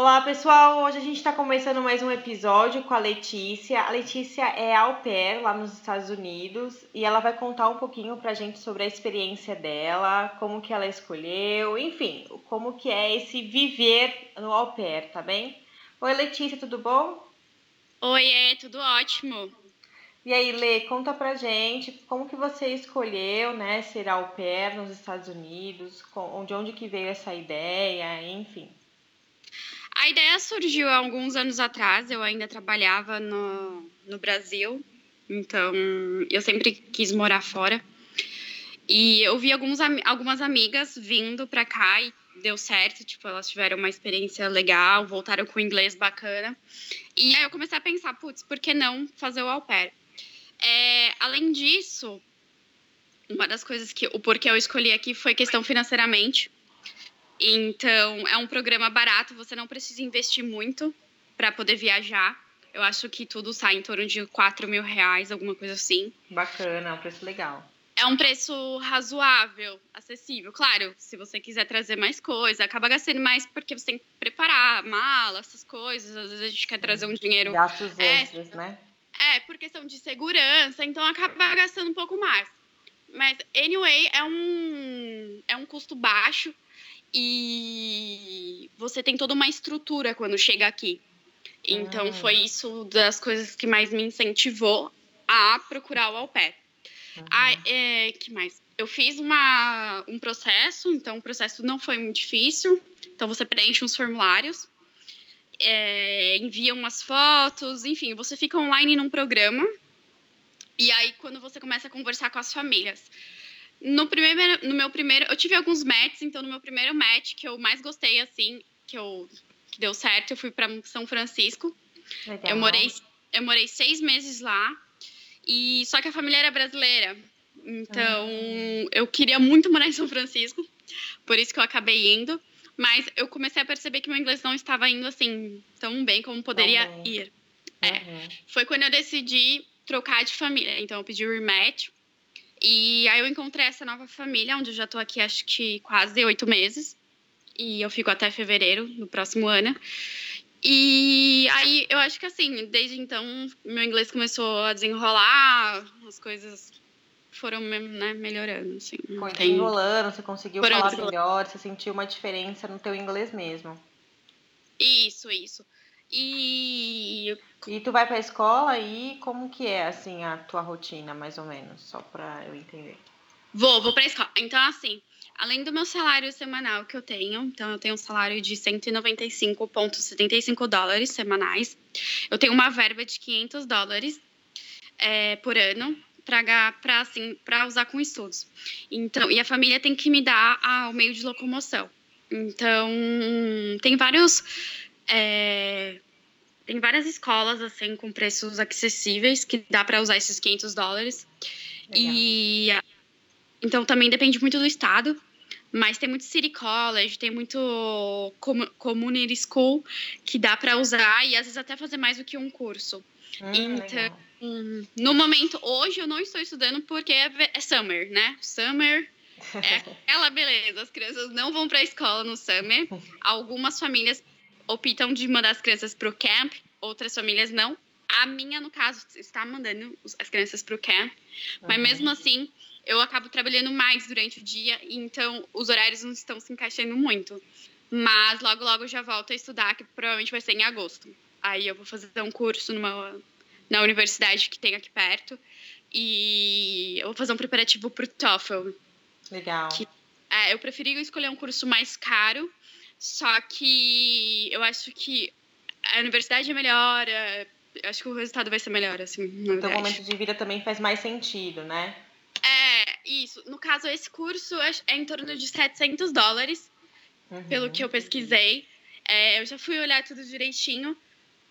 Olá, pessoal! Hoje a gente está começando mais um episódio com a Letícia. A Letícia é au pair lá nos Estados Unidos e ela vai contar um pouquinho pra gente sobre a experiência dela, como que ela escolheu, enfim, como que é esse viver no au pair, tá bem? Oi, Letícia, tudo bom? Oi, é tudo ótimo. E aí, Lê, conta pra gente como que você escolheu, né, ser au pair nos Estados Unidos, de onde que veio essa ideia, enfim. A ideia surgiu há alguns anos atrás, eu ainda trabalhava no, no Brasil, então eu sempre quis morar fora. E eu vi alguns, algumas amigas vindo para cá e deu certo, tipo, elas tiveram uma experiência legal, voltaram com inglês bacana. E aí eu comecei a pensar, putz, por que não fazer o au pair? É, além disso, uma das coisas que o porquê eu escolhi aqui foi questão financeiramente. Então, é um programa barato, você não precisa investir muito para poder viajar. Eu acho que tudo sai em torno de 4 mil reais, alguma coisa assim. Bacana, é um preço legal. É um preço razoável, acessível. Claro, se você quiser trazer mais coisa, acaba gastando mais porque você tem que preparar mala, essas coisas. Às vezes a gente quer trazer um dinheiro. Gastos extras, né? É, por questão de segurança, então acaba gastando um pouco mais. Mas, anyway, é um, é um custo baixo e você tem toda uma estrutura quando chega aqui. Então ah. foi isso das coisas que mais me incentivou a procurar o au pair. Uhum. Ah, é, que mais? Eu fiz uma, um processo, então o processo não foi muito difícil. Então você preenche uns formulários, é, envia umas fotos, enfim, você fica online num programa. E aí, quando você começa a conversar com as famílias, no, primeiro, no meu primeiro, eu tive alguns matches, então no meu primeiro match que eu mais gostei, assim, que eu que deu certo, eu fui para São Francisco. Legal. Eu morei, eu morei seis meses lá. E só que a família era brasileira. Então, uhum. eu queria muito morar em São Francisco, por isso que eu acabei indo. Mas eu comecei a perceber que meu inglês não estava indo assim tão bem como poderia ir. É. Uhum. Foi quando eu decidi trocar de família. Então, eu pedi rematch e aí eu encontrei essa nova família, onde eu já tô aqui acho que quase oito meses. E eu fico até fevereiro, no próximo ano. E aí eu acho que assim, desde então, meu inglês começou a desenrolar, as coisas foram né, melhorando, assim. Foi tem... desenrolando, você conseguiu Foram falar melhor, você sentiu uma diferença no teu inglês mesmo. Isso, isso. E e tu vai pra escola e como que é, assim, a tua rotina, mais ou menos, só pra eu entender? Vou, vou pra escola. Então, assim, além do meu salário semanal que eu tenho, então eu tenho um salário de 195,75 dólares semanais, eu tenho uma verba de 500 dólares é, por ano para assim, usar com estudos. Então, e a família tem que me dar o meio de locomoção. Então, tem vários... É, tem várias escolas, assim, com preços acessíveis, que dá para usar esses 500 dólares. Legal. E. Então também depende muito do estado. Mas tem muito City College, tem muito Community School que dá para usar e às vezes até fazer mais do que um curso. Hum, então, hum, no momento, hoje eu não estou estudando porque é, é summer, né? Summer é aquela beleza. As crianças não vão para a escola no summer. Algumas famílias optam de mandar as crianças para o camp, outras famílias não. A minha, no caso, está mandando as crianças para o camp, uhum. mas mesmo assim, eu acabo trabalhando mais durante o dia, então os horários não estão se encaixando muito. Mas logo, logo já volto a estudar, que provavelmente vai ser em agosto. Aí eu vou fazer um curso numa, na universidade que tem aqui perto, e eu vou fazer um preparativo para o TOEFL. Legal. Que, é, eu preferi escolher um curso mais caro, só que eu acho que a universidade é melhor, é, acho que o resultado vai ser melhor, assim. Então, o momento de vida também faz mais sentido, né? É, isso. No caso, esse curso é, é em torno de 700 dólares, uhum. pelo que eu pesquisei. É, eu já fui olhar tudo direitinho.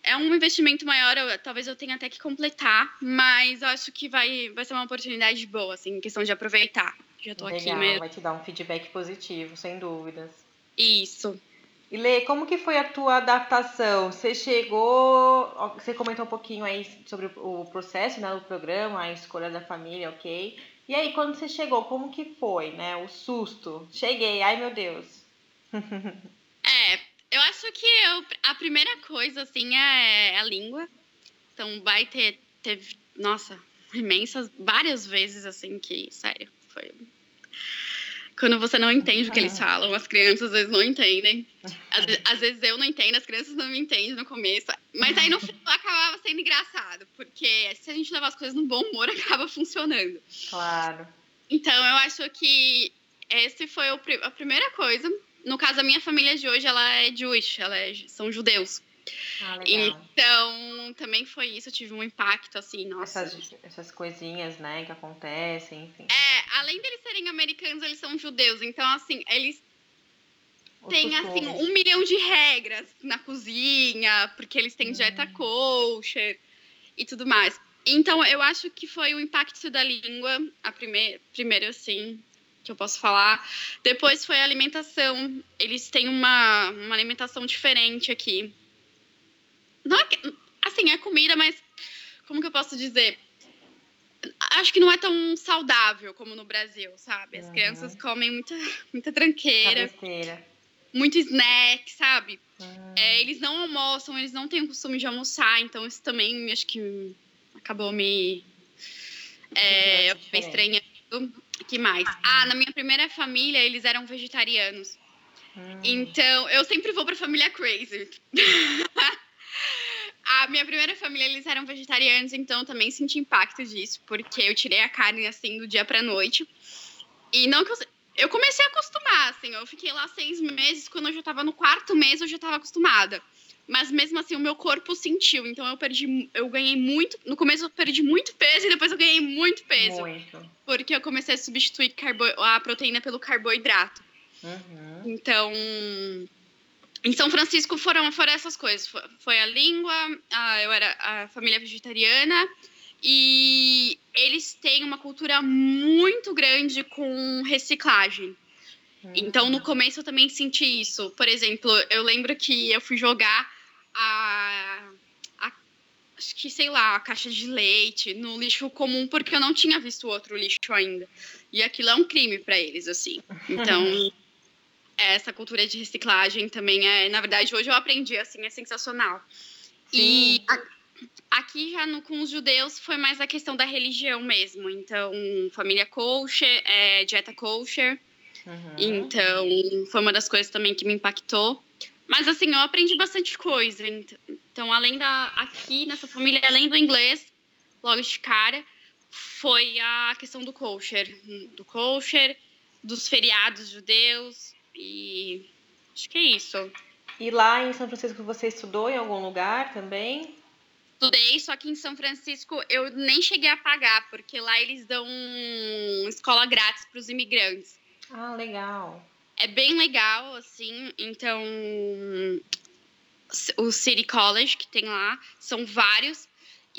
É um investimento maior, eu, talvez eu tenha até que completar, mas eu acho que vai, vai ser uma oportunidade boa, assim, em questão de aproveitar. Já tô Legal, aqui mesmo. Vai te dar um feedback positivo, sem dúvidas. Isso. E Lê, como que foi a tua adaptação? Você chegou, você comentou um pouquinho aí sobre o processo, né, do programa, a escolha da família, ok? E aí, quando você chegou, como que foi, né, o susto? Cheguei, ai meu Deus. é, Eu acho que eu, a primeira coisa, assim, é a língua. Então, vai ter, teve, nossa, imensas, várias vezes, assim, que, sério, foi quando você não entende o que eles falam, as crianças às vezes não entendem. Às, às, vezes eu não entendo, as crianças não me entendem no começo. Mas aí no final acabava sendo engraçado, porque se a gente levar as coisas no bom humor, acaba funcionando. Claro. Então eu acho que esse foi o, a primeira coisa. No caso, a minha família de hoje, ela é Jewish, ela é, são judeus. Ah, então, também foi isso, tive um impacto, assim, nossa. Essas, essas coisinhas, né, que acontecem, enfim. É, além deles serem americanos, eles são judeus, então, assim, eles têm, assim, um milhão de regras na cozinha, porque eles têm hum. dieta kosher e tudo mais. Então, eu acho que foi o impacto da língua, a primeira, primeiro, assim, que eu posso falar. Depois foi a alimentação. Eles têm uma, uma alimentação diferente aqui. Não é, assim, é comida, mas como que eu posso dizer? Acho que não é tão saudável como no Brasil, sabe? As uhum. crianças comem muita, muita tranqueira. Cabeceira. Muito snack, sabe? Uhum. É, eles não almoçam, eles não têm o costume de almoçar, então isso também acho que acabou me. É, estranhando. que mais? Ah, na minha primeira família, eles eram vegetarianos. Hum. Então, eu sempre vou pra família crazy. a minha primeira família, eles eram vegetarianos, então também senti impacto disso, porque eu tirei a carne, assim, do dia pra noite. E não que eu... Eu comecei a acostumar, assim, eu fiquei lá seis meses, quando eu já tava no quarto mês, eu já tava acostumada. Mas mesmo assim, o meu corpo sentiu, então eu perdi, eu ganhei muito, no começo eu perdi muito peso e depois eu ganhei muito peso. Muito. Porque eu comecei a substituir carbo... a proteína pelo carboidrato. Uhum. Então, em São Francisco foram, foram essas coisas. Foi a língua, a, eu era a família vegetariana e eles têm uma cultura muito grande com reciclagem. Uhum. Então, no começo eu também senti isso. Por exemplo, eu lembro que eu fui jogar a, a acho que, sei lá, a caixa de leite no lixo comum porque eu não tinha visto outro lixo ainda. E aquilo é um crime para eles, assim. Então, essa cultura de reciclagem também é, na verdade, hoje eu aprendi, assim, é sensacional. Sim. E a, aqui já no, com os judeus foi mais a questão da religião mesmo. Então, família kosher, é, dieta kosher. Uhum. Então, foi uma das coisas também que me impactou. Mas, assim, eu aprendi bastante coisa. Então, além da. Aqui nessa família, além do inglês, logo de cara, foi a questão do kosher. Do kosher, dos feriados judeus, e acho que é isso. E lá em São Francisco você estudou em algum lugar também? Estudei, só que em São Francisco eu nem cheguei a pagar, porque lá eles dão escola grátis para os imigrantes. Ah, legal. É bem legal, assim. Então, o City College que tem lá são vários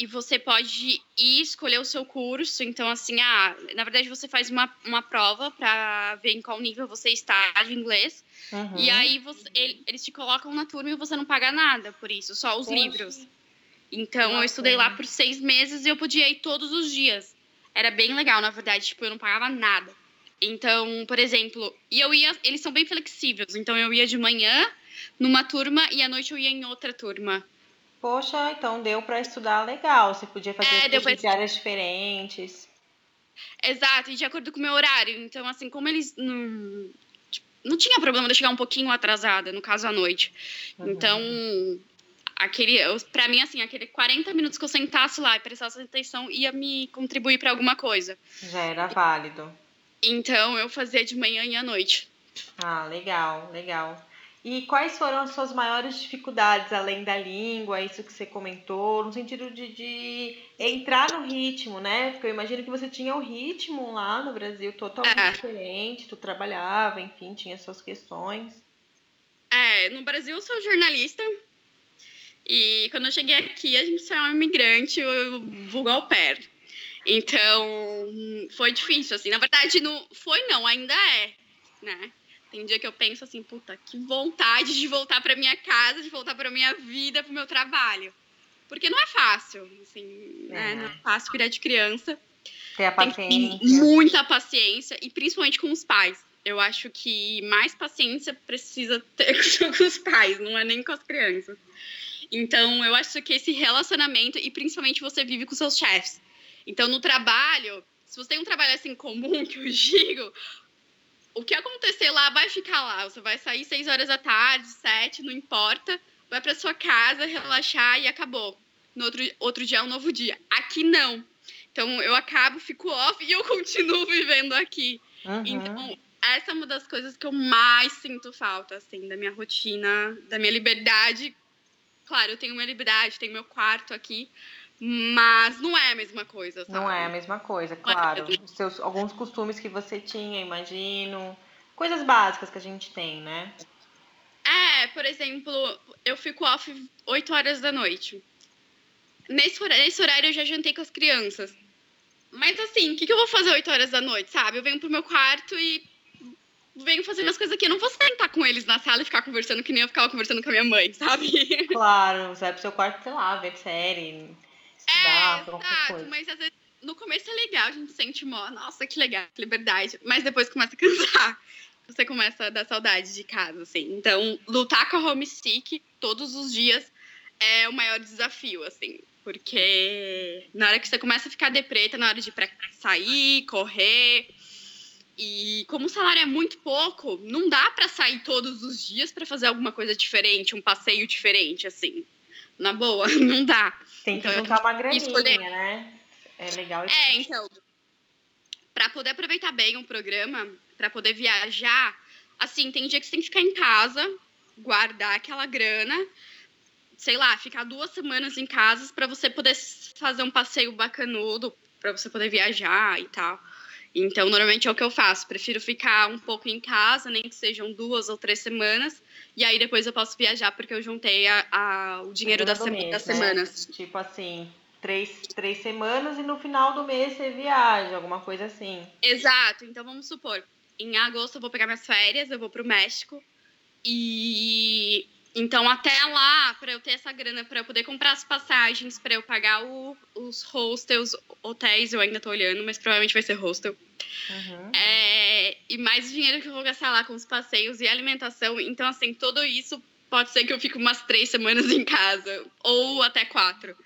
e você pode ir escolher o seu curso. Então, assim, ah, na verdade, você faz uma, uma prova para ver em qual nível você está de inglês. Uhum. E aí você, eles te colocam na turma e você não paga nada por isso, só os Poxa. livros. Então, eu estudei lá por seis meses e eu podia ir todos os dias. Era bem legal, na verdade, tipo, eu não pagava nada. Então, por exemplo, e eu ia, eles são bem flexíveis, então eu ia de manhã numa turma e à noite eu ia em outra turma. Poxa, então deu para estudar legal. Você podia fazer é, pra... áreas diferentes. Exato, e de acordo com o meu horário. Então, assim, como eles não, tipo, não tinha problema de chegar um pouquinho atrasada, no caso à noite. Uhum. Então, aquele, para mim assim, aquele 40 minutos que eu sentasse lá e prestasse atenção ia me contribuir para alguma coisa. Já era válido. Então, eu fazia de manhã e à noite. Ah, legal, legal. E quais foram as suas maiores dificuldades, além da língua, isso que você comentou, no sentido de, de entrar no ritmo, né? Porque eu imagino que você tinha um ritmo lá no Brasil totalmente é. diferente, tu trabalhava, enfim, tinha suas questões. É, no Brasil eu sou jornalista, e quando eu cheguei aqui, a gente é um imigrante, eu vulgo ao pé. Então, foi difícil, assim. Na verdade, não foi não, ainda é, né? Tem dia que eu penso assim, puta, que vontade de voltar para minha casa, de voltar para minha vida, para o meu trabalho. Porque não é fácil, assim, é. Né? Não é fácil cuidar de criança. Ter a paciência. muita paciência, e principalmente com os pais. Eu acho que mais paciência precisa ter com os pais, não é nem com as crianças. Então, eu acho que esse relacionamento, e principalmente você vive com seus chefes. Então, no trabalho, se você tem um trabalho assim comum, que eu digo, o que acontecer lá vai ficar lá. Você vai sair seis horas da tarde, sete, não importa. Vai para sua casa, relaxar e acabou. No outro, outro dia é um novo dia. Aqui não. Então eu acabo, fico off e eu continuo vivendo aqui. Uhum. Então, essa é uma das coisas que eu mais sinto falta, assim, da minha rotina, da minha liberdade. Claro, eu tenho minha liberdade, tenho meu quarto aqui, mas não é a mesma coisa, sabe? Não é a mesma coisa, claro. Os seus, alguns costumes que você tinha, imagino. Coisas básicas que a gente tem, né? É, por exemplo, eu fico off 8 horas da noite. Nesse, nesse horário eu já jantei com as crianças. Mas assim, o que, que eu vou fazer 8 horas da noite, sabe? Eu venho pro meu quarto e venho fazer minhas coisas aqui. Eu não vou sentar com eles na sala e ficar conversando que nem eu ficava conversando com a minha mãe, sabe? Claro, você vai pro seu quarto, sei lá, ver série, é, coisa. Mas às vezes no começo é legal, a gente sente mó, nossa, que legal, que liberdade. Mas depois começa a cansar. Você começa a dar saudade de casa, assim. Então, lutar com a homesick todos os dias é o maior desafio, assim. Porque na hora que você começa a ficar depreta, na hora de sair, correr. E como o salário é muito pouco, não dá para sair todos os dias para fazer alguma coisa diferente, um passeio diferente, assim. Na boa, não dá. Tem que então, juntar uma graninha, escolher... né? É legal. Isso. É, então. Para poder aproveitar bem o programa, para poder viajar, assim, tem dia que você tem que ficar em casa, guardar aquela grana sei lá, ficar duas semanas em casa para você poder fazer um passeio bacanudo, para você poder viajar e tal. Então, normalmente é o que eu faço. Prefiro ficar um pouco em casa, nem que sejam duas ou três semanas. E aí depois eu posso viajar, porque eu juntei a, a o dinheiro da sema, mês, das né? semanas. Tipo assim, três, três semanas e no final do mês você viaja, alguma coisa assim. Exato. Então, vamos supor, em agosto eu vou pegar minhas férias, eu vou pro México. E então, até lá, para eu ter essa grana, para eu poder comprar as passagens, para eu pagar o, os hostels, hotéis, eu ainda tô olhando, mas provavelmente vai ser hostel. Uhum. É, e mais dinheiro que eu vou gastar lá com os passeios e alimentação. Então, assim, tudo isso pode ser que eu fique umas três semanas em casa, ou até quatro,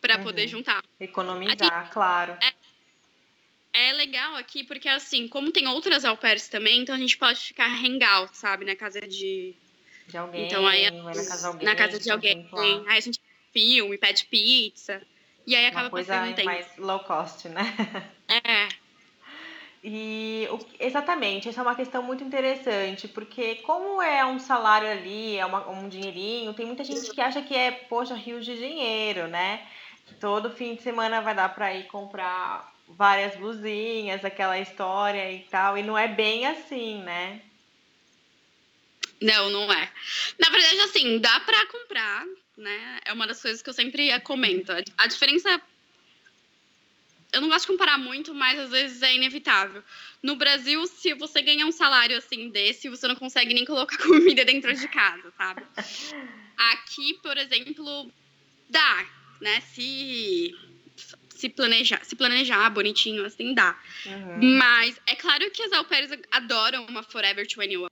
para uhum. poder juntar. Economizar, aqui, claro. É, é legal aqui, porque assim, como tem outras au pairs também, então a gente pode ficar hangout, sabe, na casa de de alguém, então, aí, na casa de alguém. Na casa de alguém. Aí a gente filme, pede pizza. E aí acaba Uma coisa passando um tempo. mais low cost, né? É. E exatamente, essa é uma questão muito interessante, porque como é um salário ali, é uma, um dinheirinho, tem muita gente que acha que é, poxa, rios de dinheiro, né? Todo fim de semana vai dar para ir comprar várias blusinhas, aquela história e tal, e não é bem assim, né? Não, não é. Na verdade, assim, dá para comprar, né? É uma das coisas que eu sempre comento. A diferença. Eu não gosto de comparar muito, mas às vezes é inevitável. No Brasil, se você ganhar um salário assim desse, você não consegue nem colocar comida dentro de casa, sabe? Aqui, por exemplo, dá, né? Se se planejar, se planejar bonitinho, assim, dá. Uhum. Mas é claro que as au adoram uma Forever 21,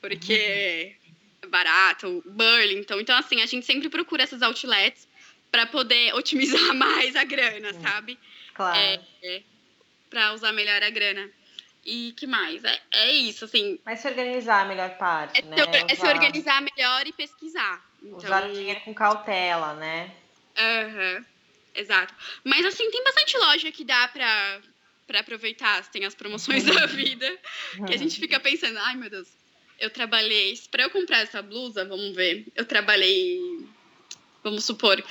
porque é barato, Burlington. Então, assim, a gente sempre procura essas outlets para poder otimizar mais a grana, sabe? Claro. É, é, para usar melhor a grana. E que mais? É, é isso, assim. Mas se organizar a melhor parte, é né? Se, é se organizar melhor e pesquisar. Então... Usar o dinheiro com cautela, né? Aham, uhum, exato. Mas, assim, tem bastante loja que dá pra, pra aproveitar. Tem as promoções da vida, que a gente fica pensando, ai, meu Deus, eu trabalhei. Para eu comprar essa blusa, vamos ver. Eu trabalhei. Vamos supor.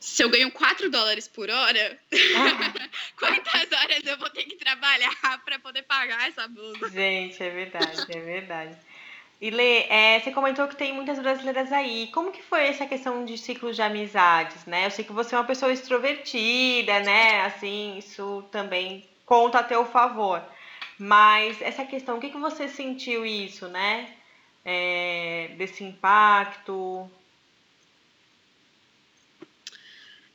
Se eu ganho 4 dólares por hora, ah. quantas horas eu vou ter que trabalhar para poder pagar essa blusa? Gente, é verdade, é verdade. E Lê, é, você comentou que tem muitas brasileiras aí. Como que foi essa questão de ciclos de amizades, né? Eu sei que você é uma pessoa extrovertida, né? Assim, isso também conta a teu favor. Mas essa questão, o que, que você sentiu isso, né? É, desse impacto?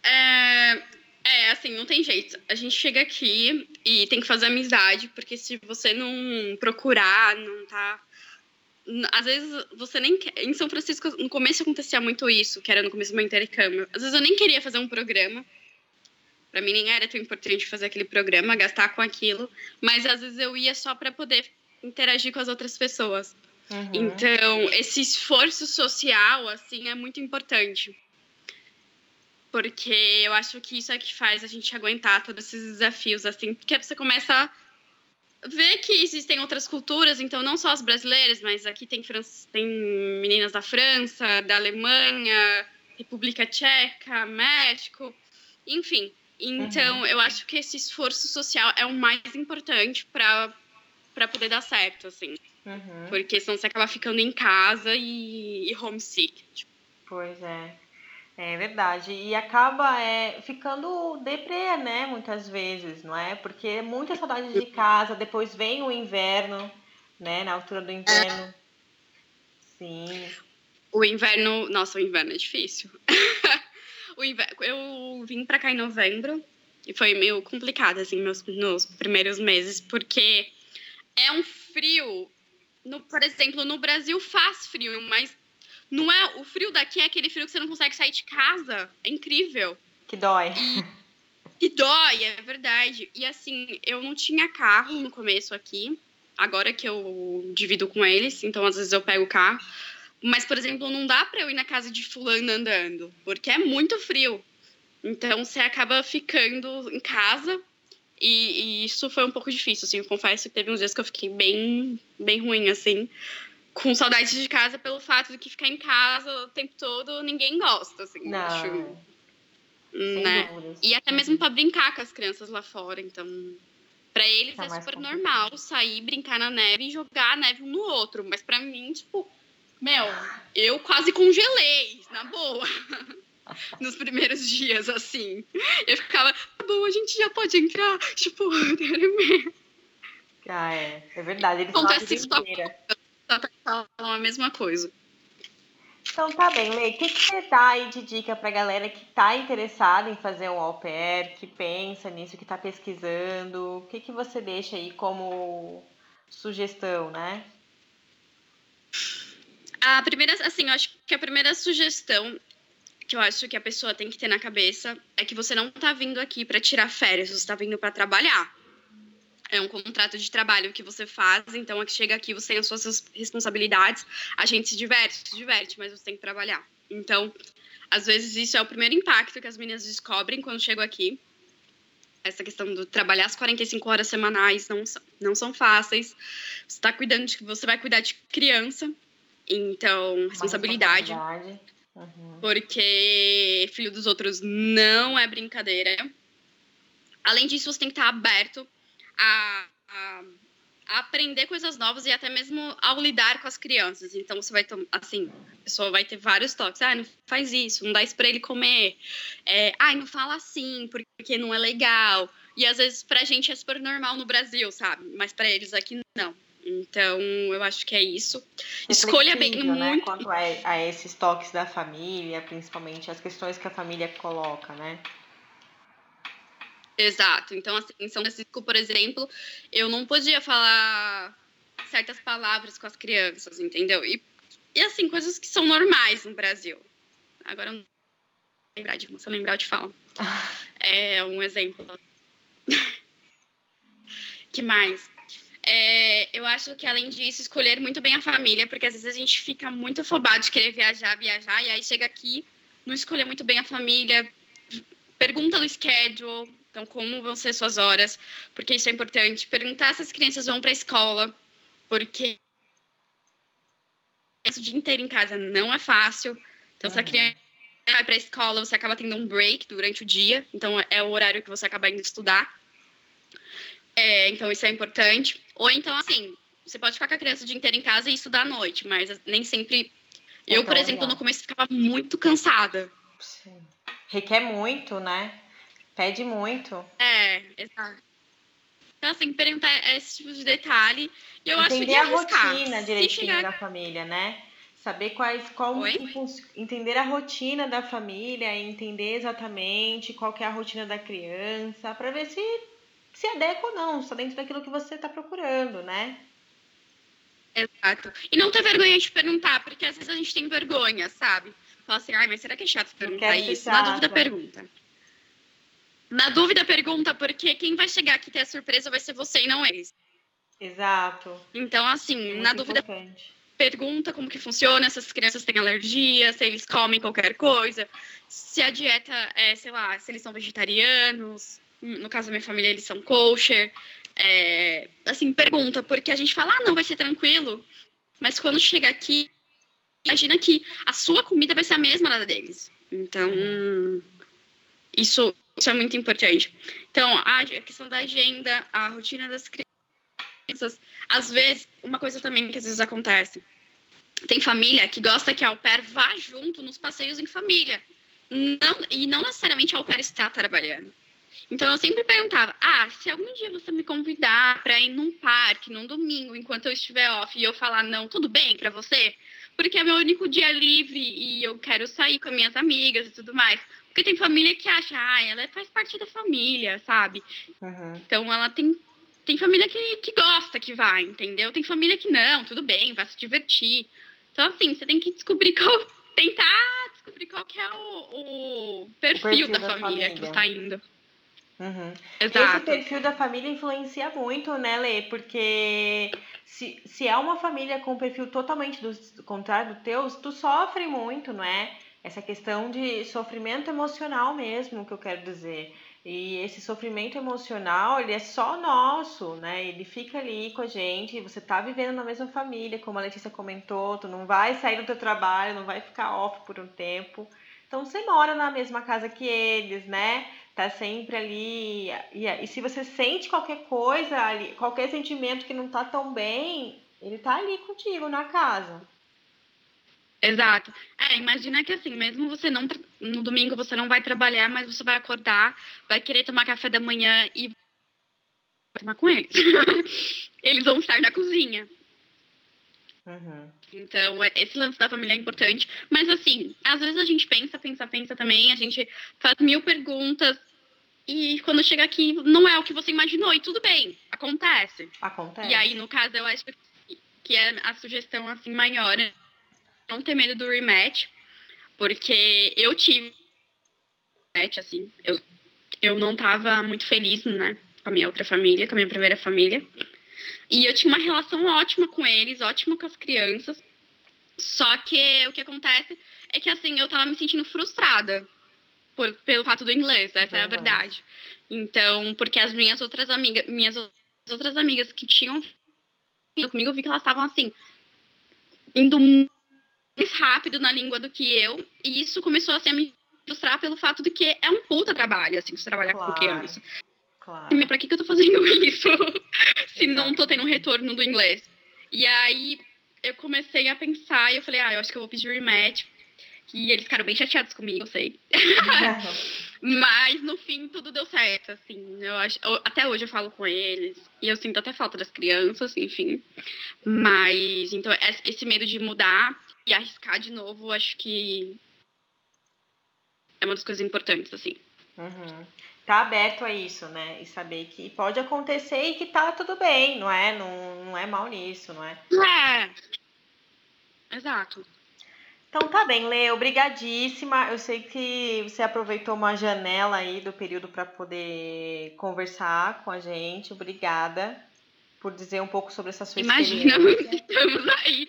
É, é, assim, não tem jeito. A gente chega aqui e tem que fazer amizade, porque se você não procurar, não tá. Às vezes você nem quer. Em São Francisco, no começo acontecia muito isso, que era no começo do meu intercâmbio. Às vezes eu nem queria fazer um programa. Pra mim nem era tão importante fazer aquele programa, gastar com aquilo. Mas às vezes eu ia só para poder interagir com as outras pessoas. Uhum. Então, esse esforço social, assim, é muito importante. Porque eu acho que isso é que faz a gente aguentar todos esses desafios, assim, porque você começa a ver que existem outras culturas, então não só as brasileiras, mas aqui tem, tem meninas da França, da Alemanha, República Tcheca, México, enfim. Então, uhum. eu acho que esse esforço social é o mais importante para poder dar certo, assim. Uhum. Porque senão você acaba ficando em casa e, e homesick. Tipo. Pois é. É verdade. E acaba é, ficando deprê, né? Muitas vezes, não é? Porque é muita saudade de casa, depois vem o inverno, né? Na altura do inverno. Sim. O inverno. Nossa, o inverno é difícil. eu vim pra cá em novembro e foi meio complicado, assim, meus, nos primeiros meses, porque é um frio. No, por exemplo, no Brasil faz frio, mas não é, o frio daqui é aquele frio que você não consegue sair de casa. É incrível. Que dói. E, que dói, é verdade. E assim, eu não tinha carro no começo aqui. Agora que eu divido com eles, então às vezes eu pego o carro. Mas, por exemplo, não dá pra eu ir na casa de fulano andando, porque é muito frio. Então você acaba ficando em casa e, e, isso foi um pouco difícil, assim. Eu confesso que teve uns dias que eu fiquei bem, bem ruim, assim com saudade de casa pelo fato de que ficar em casa o tempo todo ninguém gosta, assim. Não. Acho, né? E até mesmo para brincar com as crianças lá fora, então. Pra eles tá é super complicado. normal sair, brincar na neve e jogar a neve um no outro. Mas pra mim, tipo, meu, eu quase congelei, na boa. Nos primeiros dias, assim. Eu ficava, tá bom, a gente já pode entrar. Tipo, Ah, é. É verdade. Eles Acontece isso falam a mesma coisa. Então tá bem, Lei. O que, que você dá aí de dica pra galera que tá interessada em fazer um au pair, que pensa nisso, que tá pesquisando? O que, que você deixa aí como sugestão, né? A primeira, assim, eu acho que a primeira sugestão que eu acho que a pessoa tem que ter na cabeça é que você não tá vindo aqui para tirar férias, você tá vindo para trabalhar é um contrato de trabalho que você faz, então que chega aqui, você tem as suas responsabilidades, a gente se diverte, se diverte, mas você tem que trabalhar. Então, às vezes isso é o primeiro impacto que as meninas descobrem quando chegam aqui. Essa questão do trabalhar as 45 horas semanais não, não são fáceis. Você está cuidando de você vai cuidar de criança, então responsabilidade. responsabilidade. Uhum. Porque filho dos outros não é brincadeira. Além disso, você tem que estar aberto a, a, a, aprender coisas novas e até mesmo ao lidar com as crianças. Então, você vai, assim, a pessoa vai ter vários toques. Ah, não faz isso, não dá isso pra ele comer. É, ah, não fala assim, porque não é legal. E às vezes pra gente é super normal no Brasil, sabe? Mas pra eles aqui não. Então, eu acho que é isso. Escolha bem né? muito. Quanto a, a esses toques da família, principalmente as questões que a família coloca, né? Exato. Então, assim, em São Francisco, por exemplo, eu não podia falar certas palavras com as crianças, entendeu? E, e assim, coisas que são normais no Brasil. Agora, eu não lembrar de se eu lembrar, eu te falo. É um exemplo. que mais? É, eu acho que, além disso, escolher muito bem a família, porque às vezes a gente fica muito afobado de querer viajar, viajar, e aí chega aqui, não escolher muito bem a família, pergunta no schedule, então, como vão ser suas horas? Porque isso é importante. Perguntar se as crianças vão para a escola, porque o dia inteiro em casa não é fácil. Então, uhum. se a criança vai para a escola, você acaba tendo um break durante o dia. Então, é o horário que você acaba indo estudar. É, então, isso é importante. Ou então, assim, você pode ficar com a criança o dia inteiro em casa e estudar à noite, mas nem sempre. É eu, por exemplo, no começo ficava muito cansada. Sim. Requer muito, né? Pede muito. É, exato. Então, assim, perguntar esse tipo de detalhe. E eu Entender acho que a rotina direitinho chegar... da família, né? Saber quais, qual, entender a rotina da família, entender exatamente qual é a rotina da criança, para ver se se adequa ou não, está dentro daquilo que você está procurando, né? Exato. E não ter vergonha de perguntar, porque às vezes a gente tem vergonha, sabe? Fala assim, ai, mas será que é chato perguntar isso? Chato. Na dúvida, pergunta. Na dúvida, pergunta, porque quem vai chegar aqui ter a surpresa vai ser você e não eles. Exato. Então, assim, é na dúvida, importante. pergunta como que funciona, se as crianças têm alergia, se eles comem qualquer coisa, se a dieta é, sei lá, se eles são vegetarianos, no caso da minha família, eles são kosher. É, assim, pergunta, porque a gente fala, ah, não, vai ser tranquilo. Mas quando chega aqui, imagina que a sua comida vai ser a mesma da deles. Então, isso, isso é muito importante. Então, a questão da agenda, a rotina das crianças. Às vezes, uma coisa também que às vezes acontece. Tem família que gosta que a au pair vá junto nos passeios em família. Não, e não necessariamente a au pair está trabalhando. Então eu sempre perguntava: ah, se algum dia você me convidar para ir num parque, num domingo, enquanto eu estiver off, e eu falar não, tudo bem para você? Porque é meu único dia livre e eu quero sair com minhas amigas e tudo mais. Porque tem família que acha, ah, ela faz parte da família, sabe? Uhum. Então ela tem. Tem família que, que gosta que vai, entendeu? Tem família que não, tudo bem, vai se divertir. Então, assim, você tem que descobrir qual. Tentar descobrir qual que é o, o, perfil, o perfil da, da família, família que você tá indo. Uhum. Esse perfil da família influencia muito, né, Lê? Porque se, se é uma família com um perfil totalmente do, contrário do teu, tu sofre muito, não é? Essa questão de sofrimento emocional mesmo, que eu quero dizer. E esse sofrimento emocional, ele é só nosso, né? Ele fica ali com a gente, você tá vivendo na mesma família, como a Letícia comentou, tu não vai sair do teu trabalho, não vai ficar off por um tempo. Então você mora na mesma casa que eles, né? Tá sempre ali. E, e se você sente qualquer coisa, ali, qualquer sentimento que não tá tão bem, ele tá ali contigo na casa. Exato. É, imagina que assim, mesmo você não no domingo você não vai trabalhar, mas você vai acordar, vai querer tomar café da manhã e vai tomar com eles. eles vão estar na cozinha. Uhum. Então, é, esse lance da família é importante. Mas, assim, às vezes a gente pensa, pensa, pensa também, a gente faz mil perguntas, e quando chega aqui não é o que você imaginou e tudo bem, acontece. Acontece. E aí no caso eu acho que é a sugestão assim maior é não ter medo do rematch, porque eu tive rematch assim, eu eu não tava muito feliz, né, com a minha outra família, com a minha primeira família. E eu tinha uma relação ótima com eles, ótima com as crianças. Só que o que acontece é que assim, eu tava me sentindo frustrada por, pelo fato do inglês, essa é a verdade. Então, porque as minhas outras amigas, minhas outras amigas que tinham ido comigo, eu vi que elas estavam assim, indo mais rápido na língua do que eu, e isso começou a se me frustrar pelo fato de que é um puta trabalho, assim, você trabalhar claro. com criança. Claro. Pra que, que eu tô fazendo isso? se não tô tendo um retorno do inglês. E aí eu comecei a pensar e eu falei, ah, eu acho que eu vou pedir rematch que eles ficaram bem chateados comigo, eu sei. Mas no fim tudo deu certo, assim. Eu acho, eu, até hoje eu falo com eles e eu sinto até falta das crianças, enfim. Mas então esse medo de mudar e arriscar de novo, acho que é uma das coisas importantes, assim. Uhum. Tá aberto a isso, né? E saber que pode acontecer e que tá tudo bem, não é? Não, não é mal nisso, não é? É. Exato. Então tá bem, Lê, obrigadíssima. Eu sei que você aproveitou uma janela aí do período para poder conversar com a gente. Obrigada por dizer um pouco sobre essa sua Imagina, experiência. estamos aí.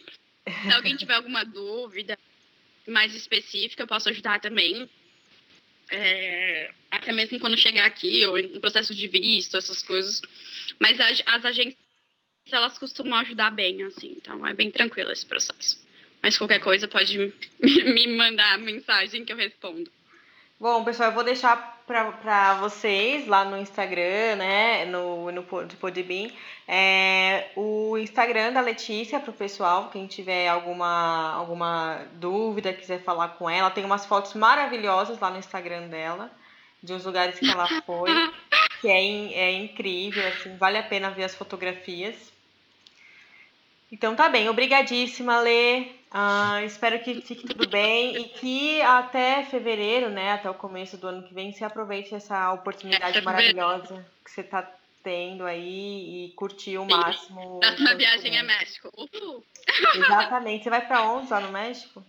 Se alguém tiver alguma dúvida mais específica, eu posso ajudar também. É, até mesmo quando chegar aqui, ou no processo de visto, essas coisas. Mas as, as agências, elas costumam ajudar bem, assim. Então é bem tranquilo esse processo. Mas qualquer coisa pode me mandar mensagem que eu respondo. Bom, pessoal, eu vou deixar para vocês lá no Instagram, né, no, no Podbean, é, o Instagram da Letícia para o pessoal, quem tiver alguma, alguma dúvida, quiser falar com ela. Tem umas fotos maravilhosas lá no Instagram dela, de uns lugares que ela foi, que é, é incrível, assim, vale a pena ver as fotografias. Então tá bem, obrigadíssima, Lê. Ah, espero que fique tudo bem e que até fevereiro, né, até o começo do ano que vem, você aproveite essa oportunidade é, maravilhosa que você está tendo aí e curtir o máximo. Próxima viagem é México. Uhul. Exatamente. Você vai para onde lá no México?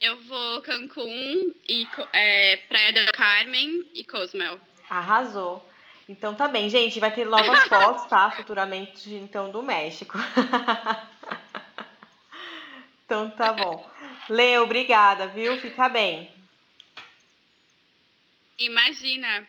Eu vou Cancún e é, Praia del Carmen e Cozumel. Arrasou. Então tá bem, gente. Vai ter novas fotos, tá? Futuramente, então, do México. então tá bom. Lê, obrigada, viu? Fica bem. Imagina.